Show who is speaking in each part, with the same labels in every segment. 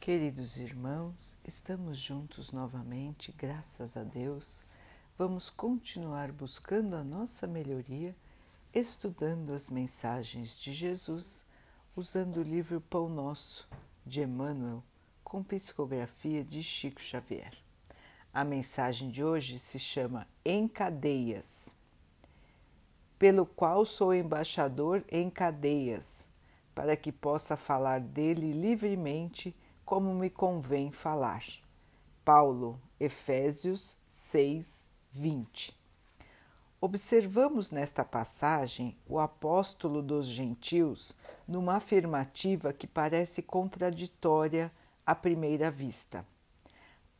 Speaker 1: Queridos irmãos, estamos juntos novamente, graças a Deus. Vamos continuar buscando a nossa melhoria, estudando as mensagens de Jesus, usando o livro Pão Nosso, de Emmanuel, com psicografia de Chico Xavier. A mensagem de hoje se chama Em Cadeias, pelo qual sou embaixador em cadeias, para que possa falar dele livremente como me convém falar. Paulo, Efésios 6, 20. Observamos nesta passagem o apóstolo dos gentios numa afirmativa que parece contraditória à primeira vista.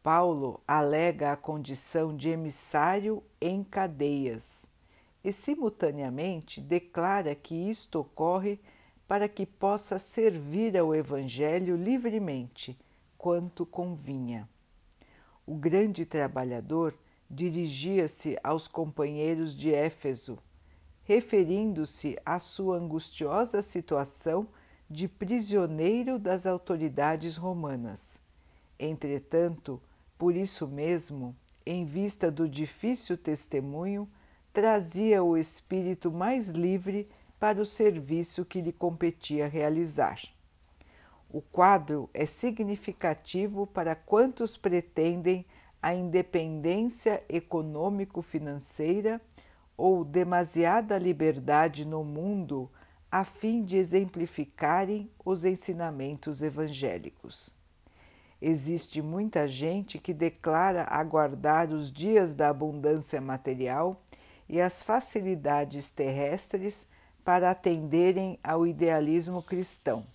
Speaker 1: Paulo alega a condição de emissário em cadeias e, simultaneamente, declara que isto ocorre para que possa servir ao Evangelho livremente, quanto convinha. O grande trabalhador dirigia-se aos companheiros de Éfeso, referindo-se à sua angustiosa situação de prisioneiro das autoridades romanas. Entretanto, por isso mesmo, em vista do difícil testemunho, trazia o espírito mais livre para o serviço que lhe competia realizar. O quadro é significativo para quantos pretendem a independência econômico-financeira ou demasiada liberdade no mundo a fim de exemplificarem os ensinamentos evangélicos. Existe muita gente que declara aguardar os dias da abundância material e as facilidades terrestres para atenderem ao idealismo cristão.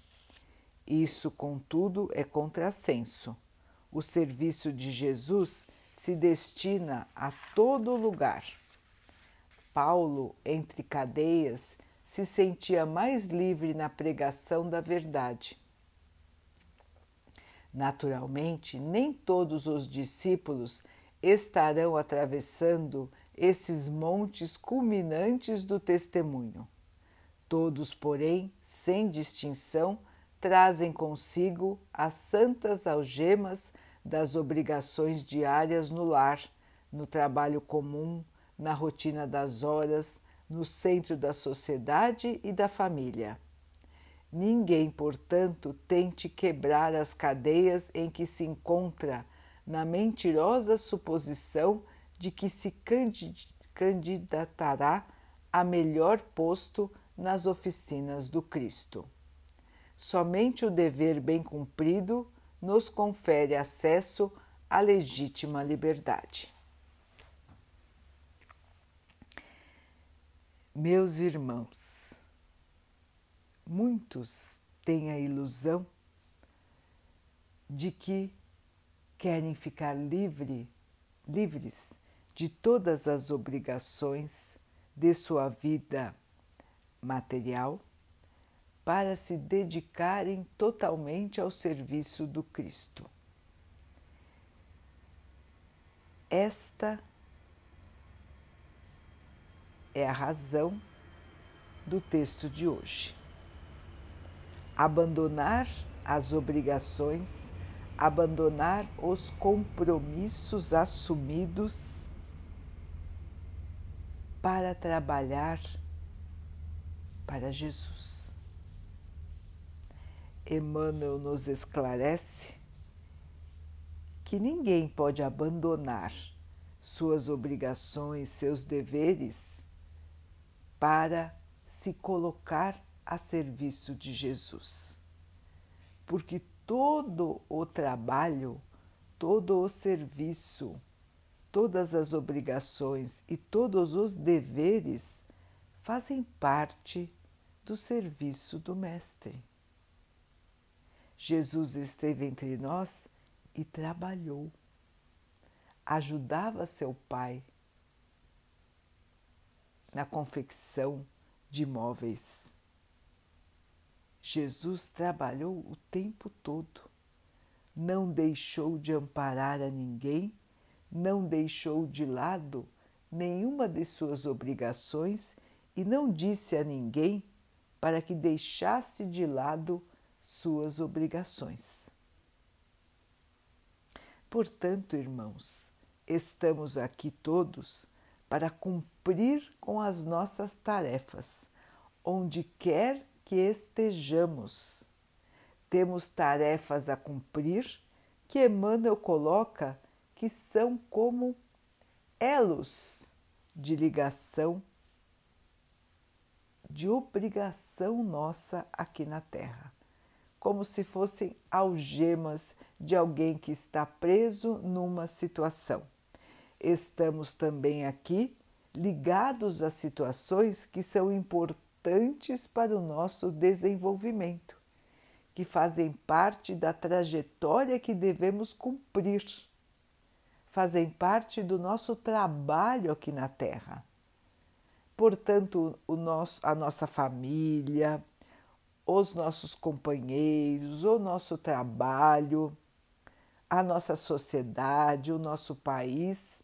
Speaker 1: Isso, contudo, é contrassenso. O serviço de Jesus se destina a todo lugar. Paulo, entre cadeias, se sentia mais livre na pregação da verdade. Naturalmente, nem todos os discípulos estarão atravessando esses montes culminantes do testemunho. Todos, porém, sem distinção, trazem consigo as santas algemas das obrigações diárias no lar, no trabalho comum, na rotina das horas, no centro da sociedade e da família. Ninguém, portanto, tente quebrar as cadeias em que se encontra na mentirosa suposição de que se candidatará a melhor posto nas oficinas do Cristo. Somente o dever bem cumprido nos confere acesso à legítima liberdade. Meus irmãos, muitos têm a ilusão de que querem ficar livre, livres de todas as obrigações de sua vida material para se dedicarem totalmente ao serviço do Cristo. Esta é a razão do texto de hoje. Abandonar as obrigações, abandonar os compromissos assumidos para trabalhar para Jesus. Emmanuel nos esclarece que ninguém pode abandonar suas obrigações, seus deveres para se colocar a serviço de Jesus. Porque todo o trabalho, todo o serviço, todas as obrigações e todos os deveres fazem parte do serviço do Mestre. Jesus esteve entre nós e trabalhou, ajudava seu Pai na confecção de móveis. Jesus trabalhou o tempo todo, não deixou de amparar a ninguém, não deixou de lado nenhuma de suas obrigações e não disse a ninguém para que deixasse de lado suas obrigações. portanto, irmãos, estamos aqui todos para cumprir com as nossas tarefas, onde quer que estejamos. Temos tarefas a cumprir que Emmanuel coloca que são como elos de ligação, de obrigação nossa aqui na Terra, como se fossem algemas de alguém que está preso numa situação. Estamos também aqui ligados a situações que são importantes para o nosso desenvolvimento, que fazem parte da trajetória que devemos cumprir, fazem parte do nosso trabalho aqui na Terra. Portanto, o nosso, a nossa família, os nossos companheiros, o nosso trabalho, a nossa sociedade, o nosso país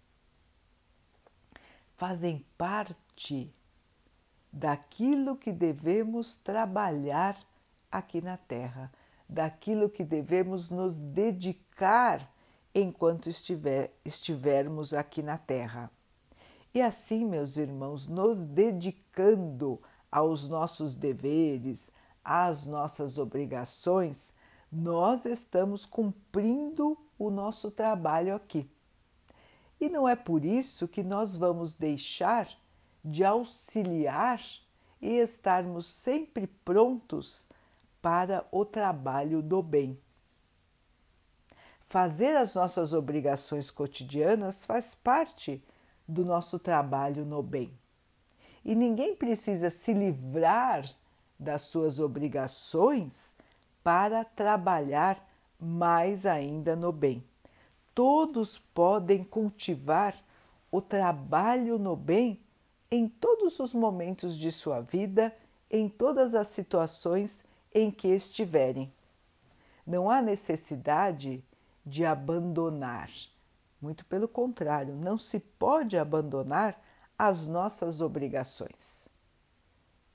Speaker 1: fazem parte daquilo que devemos trabalhar aqui na Terra, daquilo que devemos nos dedicar enquanto estiver, estivermos aqui na Terra. E assim, meus irmãos, nos dedicando aos nossos deveres, às nossas obrigações, nós estamos cumprindo o nosso trabalho aqui. E não é por isso que nós vamos deixar de auxiliar e estarmos sempre prontos para o trabalho do bem. Fazer as nossas obrigações cotidianas faz parte do nosso trabalho no bem. E ninguém precisa se livrar das suas obrigações para trabalhar mais ainda no bem. Todos podem cultivar o trabalho no bem em todos os momentos de sua vida, em todas as situações em que estiverem. Não há necessidade de abandonar. Muito pelo contrário, não se pode abandonar as nossas obrigações.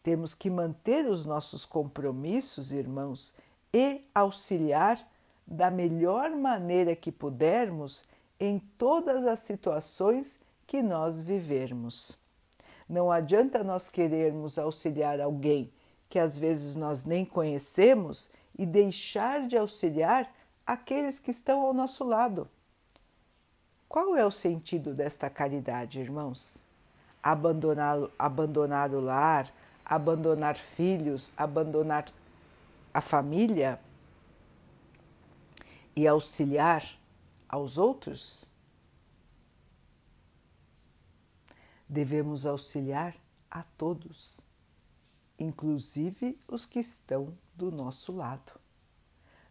Speaker 1: Temos que manter os nossos compromissos, irmãos, e auxiliar da melhor maneira que pudermos em todas as situações que nós vivermos. Não adianta nós querermos auxiliar alguém que às vezes nós nem conhecemos e deixar de auxiliar aqueles que estão ao nosso lado. Qual é o sentido desta caridade, irmãos? Abandonar, abandonar o lar, abandonar filhos, abandonar a família e auxiliar aos outros? Devemos auxiliar a todos, inclusive os que estão do nosso lado.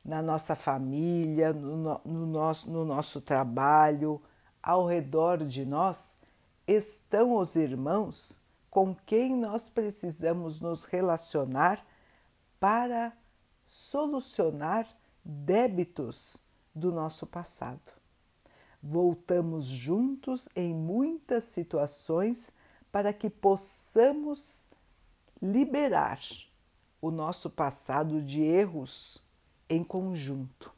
Speaker 1: Na nossa família, no, no, nosso, no nosso trabalho, ao redor de nós, estão os irmãos com quem nós precisamos nos relacionar para solucionar débitos do nosso passado. Voltamos juntos em muitas situações para que possamos liberar o nosso passado de erros em conjunto.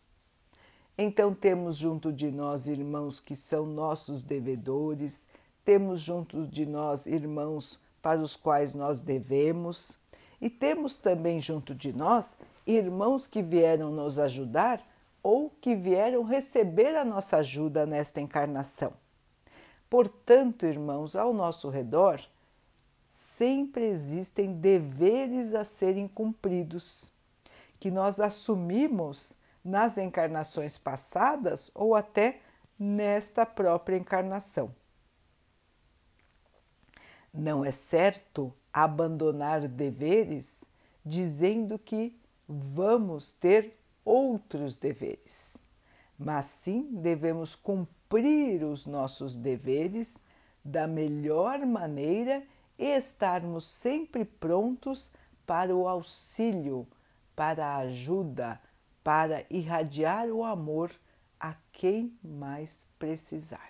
Speaker 1: Então, temos junto de nós irmãos que são nossos devedores, temos junto de nós irmãos para os quais nós devemos, e temos também junto de nós irmãos que vieram nos ajudar ou que vieram receber a nossa ajuda nesta encarnação. Portanto, irmãos, ao nosso redor sempre existem deveres a serem cumpridos, que nós assumimos nas encarnações passadas ou até nesta própria encarnação. Não é certo abandonar deveres dizendo que vamos ter outros deveres, mas sim devemos cumprir os nossos deveres da melhor maneira e estarmos sempre prontos para o auxílio, para a ajuda, para irradiar o amor a quem mais precisar.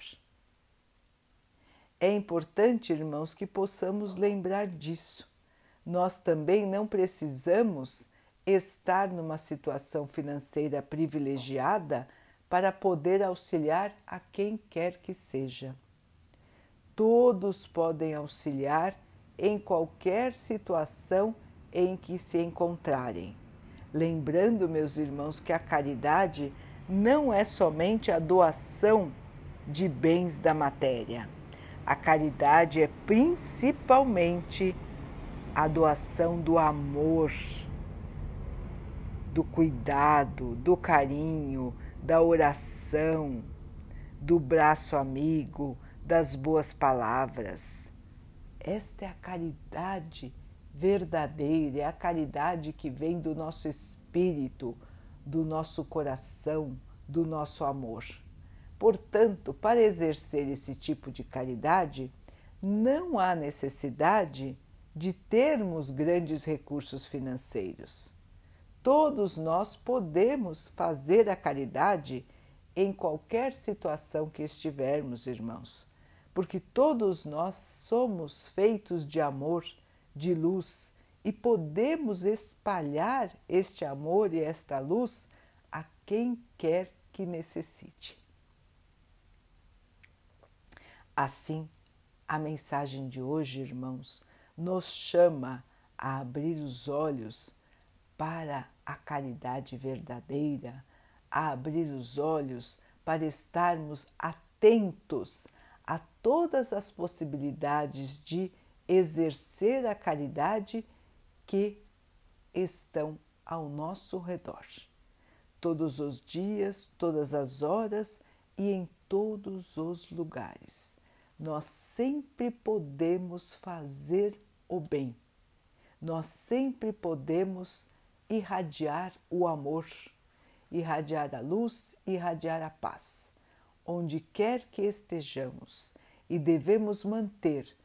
Speaker 1: É importante, irmãos, que possamos lembrar disso. Nós também não precisamos estar numa situação financeira privilegiada para poder auxiliar a quem quer que seja. Todos podem auxiliar em qualquer situação em que se encontrarem. Lembrando, meus irmãos, que a caridade não é somente a doação de bens da matéria. A caridade é principalmente a doação do amor, do cuidado, do carinho, da oração, do braço amigo, das boas palavras. Esta é a caridade verdadeira, é a caridade que vem do nosso espírito, do nosso coração, do nosso amor. Portanto, para exercer esse tipo de caridade, não há necessidade de termos grandes recursos financeiros. Todos nós podemos fazer a caridade em qualquer situação que estivermos, irmãos, porque todos nós somos feitos de amor, de luz e podemos espalhar este amor e esta luz a quem quer que necessite. Assim, a mensagem de hoje, irmãos, nos chama a abrir os olhos para a caridade verdadeira, a abrir os olhos para estarmos atentos a todas as possibilidades de exercer a caridade que estão ao nosso redor. Todos os dias, todas as horas e em todos os lugares. Nós sempre podemos fazer o bem, nós sempre podemos irradiar o amor, irradiar a luz, irradiar a paz, onde quer que estejamos, e devemos manter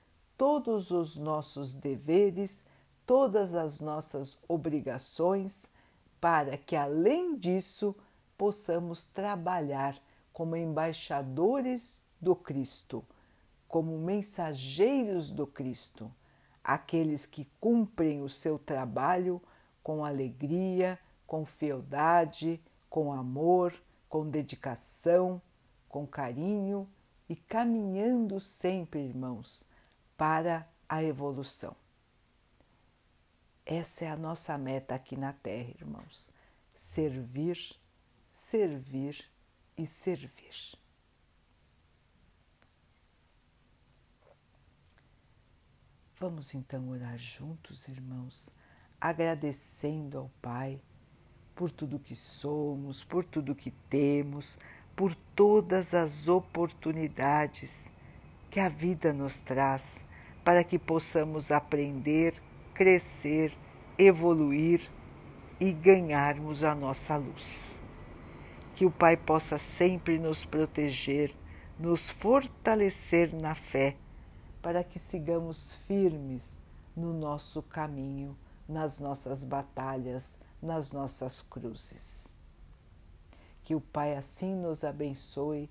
Speaker 1: todos os nossos deveres, todas as nossas obrigações, para que, além disso, possamos trabalhar como embaixadores do Cristo como mensageiros do Cristo, aqueles que cumprem o seu trabalho com alegria, com fieldade, com amor, com dedicação, com carinho e caminhando sempre, irmãos, para a evolução. Essa é a nossa meta aqui na Terra, irmãos. Servir, servir e servir. Vamos então orar juntos, irmãos, agradecendo ao Pai por tudo que somos, por tudo que temos, por todas as oportunidades que a vida nos traz para que possamos aprender, crescer, evoluir e ganharmos a nossa luz. Que o Pai possa sempre nos proteger, nos fortalecer na fé para que sigamos firmes no nosso caminho, nas nossas batalhas, nas nossas cruzes. Que o Pai assim nos abençoe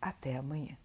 Speaker 1: Até amanhã.